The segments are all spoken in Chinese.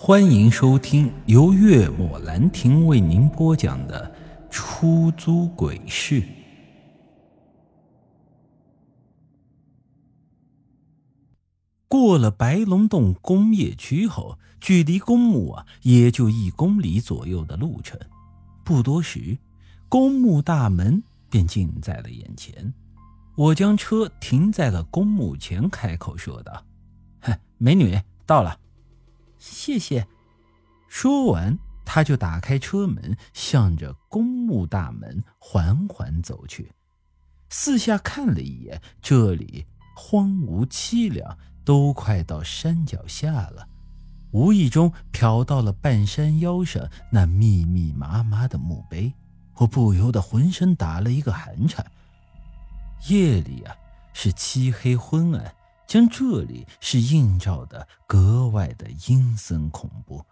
欢迎收听由月末兰亭为您播讲的《出租鬼市》。过了白龙洞工业区后，距离公墓啊也就一公里左右的路程。不多时，公墓大门便近在了眼前。我将车停在了公墓前，开口说道：“美女到了。”谢谢。说完，他就打开车门，向着公墓大门缓缓走去。四下看了一眼，这里荒芜凄凉，都快到山脚下了。无意中瞟到了半山腰上那密密麻麻的墓碑，我不由得浑身打了一个寒颤。夜里啊，是漆黑昏暗。将这里是映照的格外的阴森恐怖，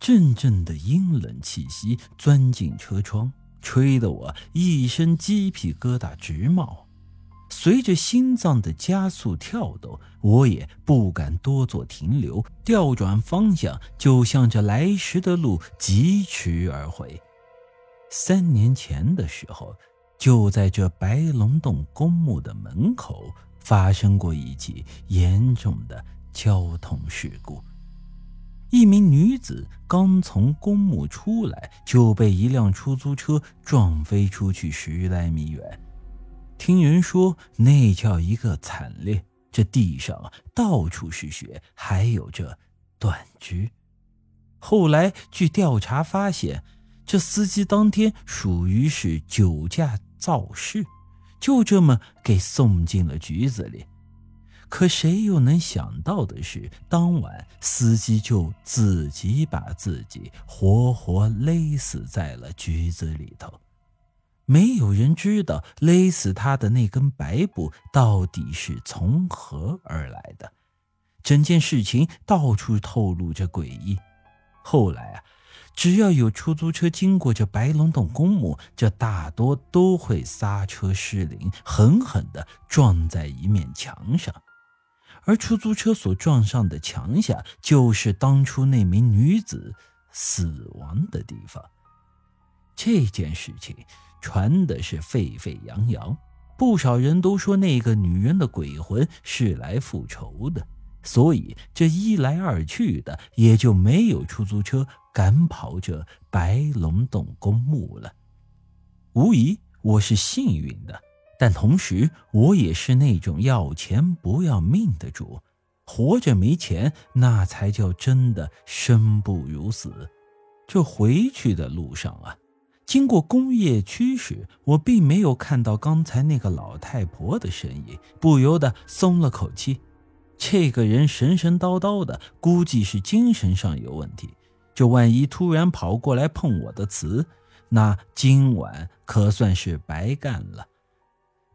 阵阵的阴冷气息钻进车窗，吹得我一身鸡皮疙瘩直冒。随着心脏的加速跳动，我也不敢多做停留，调转方向就向着来时的路疾驰而回。三年前的时候，就在这白龙洞公墓的门口。发生过一起严重的交通事故，一名女子刚从公墓出来，就被一辆出租车撞飞出去十来米远。听人说那叫一个惨烈，这地上到处是血，还有这断肢。后来据调查发现，这司机当天属于是酒驾肇事。就这么给送进了局子里，可谁又能想到的是，当晚司机就自己把自己活活勒死在了局子里头。没有人知道勒死他的那根白布到底是从何而来的。整件事情到处透露着诡异。后来啊。只要有出租车经过这白龙洞公墓，这大多都会刹车失灵，狠狠地撞在一面墙上。而出租车所撞上的墙下，就是当初那名女子死亡的地方。这件事情传的是沸沸扬扬，不少人都说那个女人的鬼魂是来复仇的。所以这一来二去的，也就没有出租车敢跑这白龙洞公墓了。无疑我是幸运的，但同时我也是那种要钱不要命的主。活着没钱，那才叫真的生不如死。这回去的路上啊，经过工业区时，我并没有看到刚才那个老太婆的身影，不由得松了口气。这个人神神叨叨的，估计是精神上有问题。这万一突然跑过来碰我的瓷，那今晚可算是白干了。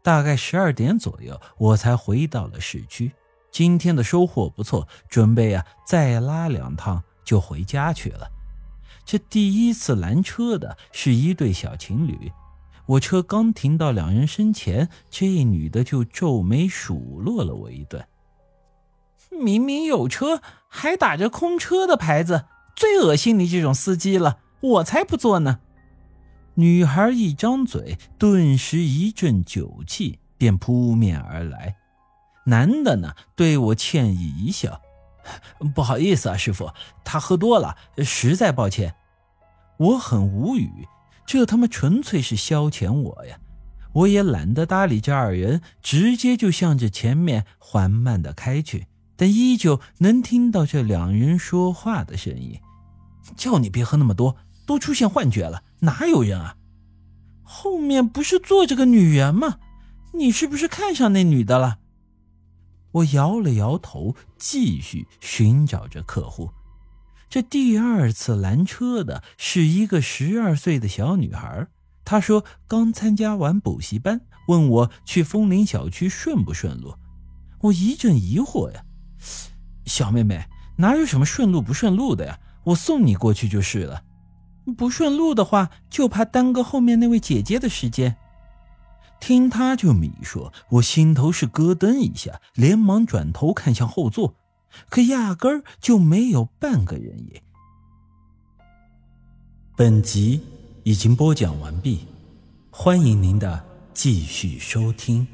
大概十二点左右，我才回到了市区。今天的收获不错，准备啊再拉两趟就回家去了。这第一次拦车的是一对小情侣，我车刚停到两人身前，这女的就皱眉数落了我一顿。明明有车，还打着空车的牌子，最恶心你这种司机了！我才不坐呢！女孩一张嘴，顿时一阵酒气便扑面而来。男的呢，对我歉意一笑：“不好意思啊，师傅，他喝多了，实在抱歉。”我很无语，这他妈纯粹是消遣我呀！我也懒得搭理这二人，直接就向着前面缓慢的开去。但依旧能听到这两人说话的声音。叫你别喝那么多，都出现幻觉了，哪有人啊？后面不是坐着个女人吗？你是不是看上那女的了？我摇了摇头，继续寻找着客户。这第二次拦车的是一个十二岁的小女孩，她说刚参加完补习班，问我去枫林小区顺不顺路。我一阵疑惑呀。小妹妹，哪有什么顺路不顺路的呀？我送你过去就是了。不顺路的话，就怕耽搁后面那位姐姐的时间。听他这么一说，我心头是咯噔一下，连忙转头看向后座。可压根儿就没有半个人影。本集已经播讲完毕，欢迎您的继续收听。